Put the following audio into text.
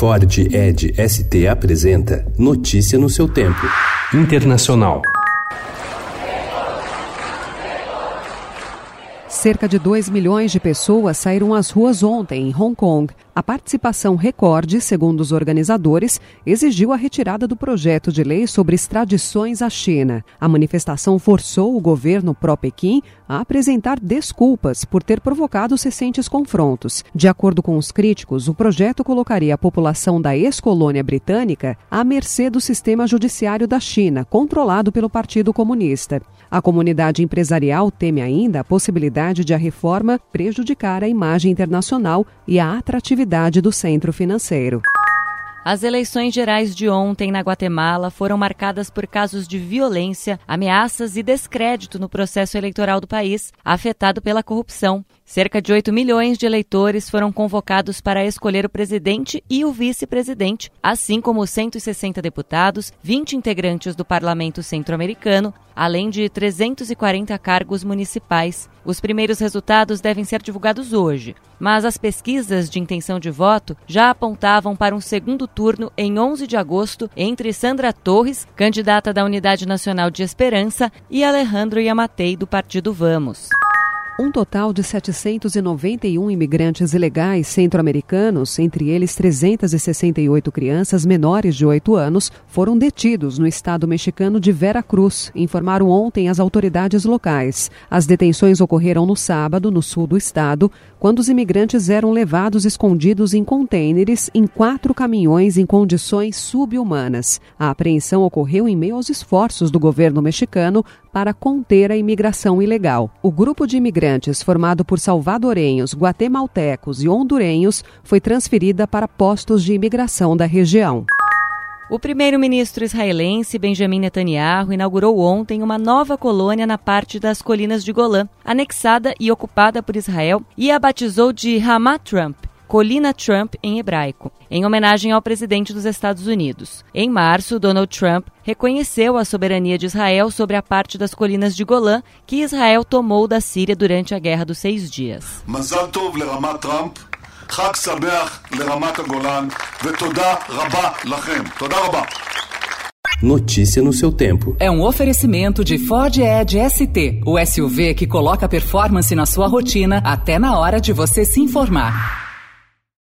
Ford Ed ST apresenta Notícia no seu tempo. Internacional. Cerca de 2 milhões de pessoas saíram às ruas ontem em Hong Kong. A participação recorde, segundo os organizadores, exigiu a retirada do projeto de lei sobre extradições à China. A manifestação forçou o governo pró-Pequim a apresentar desculpas por ter provocado os recentes confrontos. De acordo com os críticos, o projeto colocaria a população da ex-colônia britânica à mercê do sistema judiciário da China, controlado pelo Partido Comunista. A comunidade empresarial teme ainda a possibilidade de a reforma prejudicar a imagem internacional e a atratividade do centro financeiro. As eleições gerais de ontem na Guatemala foram marcadas por casos de violência, ameaças e descrédito no processo eleitoral do país, afetado pela corrupção. Cerca de 8 milhões de eleitores foram convocados para escolher o presidente e o vice-presidente, assim como 160 deputados, 20 integrantes do Parlamento Centro-Americano, além de 340 cargos municipais. Os primeiros resultados devem ser divulgados hoje, mas as pesquisas de intenção de voto já apontavam para um segundo turno em 11 de agosto entre Sandra Torres, candidata da Unidade Nacional de Esperança, e Alejandro Yamatei, do Partido Vamos. Um total de 791 imigrantes ilegais centro-americanos, entre eles 368 crianças menores de 8 anos, foram detidos no estado mexicano de Vera Cruz, informaram ontem as autoridades locais. As detenções ocorreram no sábado, no sul do estado, quando os imigrantes eram levados escondidos em contêineres em quatro caminhões em condições subhumanas. A apreensão ocorreu em meio aos esforços do governo mexicano para conter a imigração ilegal. O grupo de imigrantes, formado por salvadorenhos, guatemaltecos e hondurenhos, foi transferida para postos de imigração da região. O primeiro-ministro israelense Benjamin Netanyahu inaugurou ontem uma nova colônia na parte das colinas de Golã, anexada e ocupada por Israel, e a batizou de Hamat Trump, Colina Trump em hebraico, em homenagem ao presidente dos Estados Unidos. Em março, Donald Trump reconheceu a soberania de Israel sobre a parte das colinas de Golã que Israel tomou da Síria durante a Guerra dos Seis Dias. חג שמח לרמת הגולן, ותודה רבה לכם. תודה רבה. Notícia no seu tempo. É um oferecimento de Ford Edge ST, o SUV que coloca performance na sua rotina até na hora de você se informar.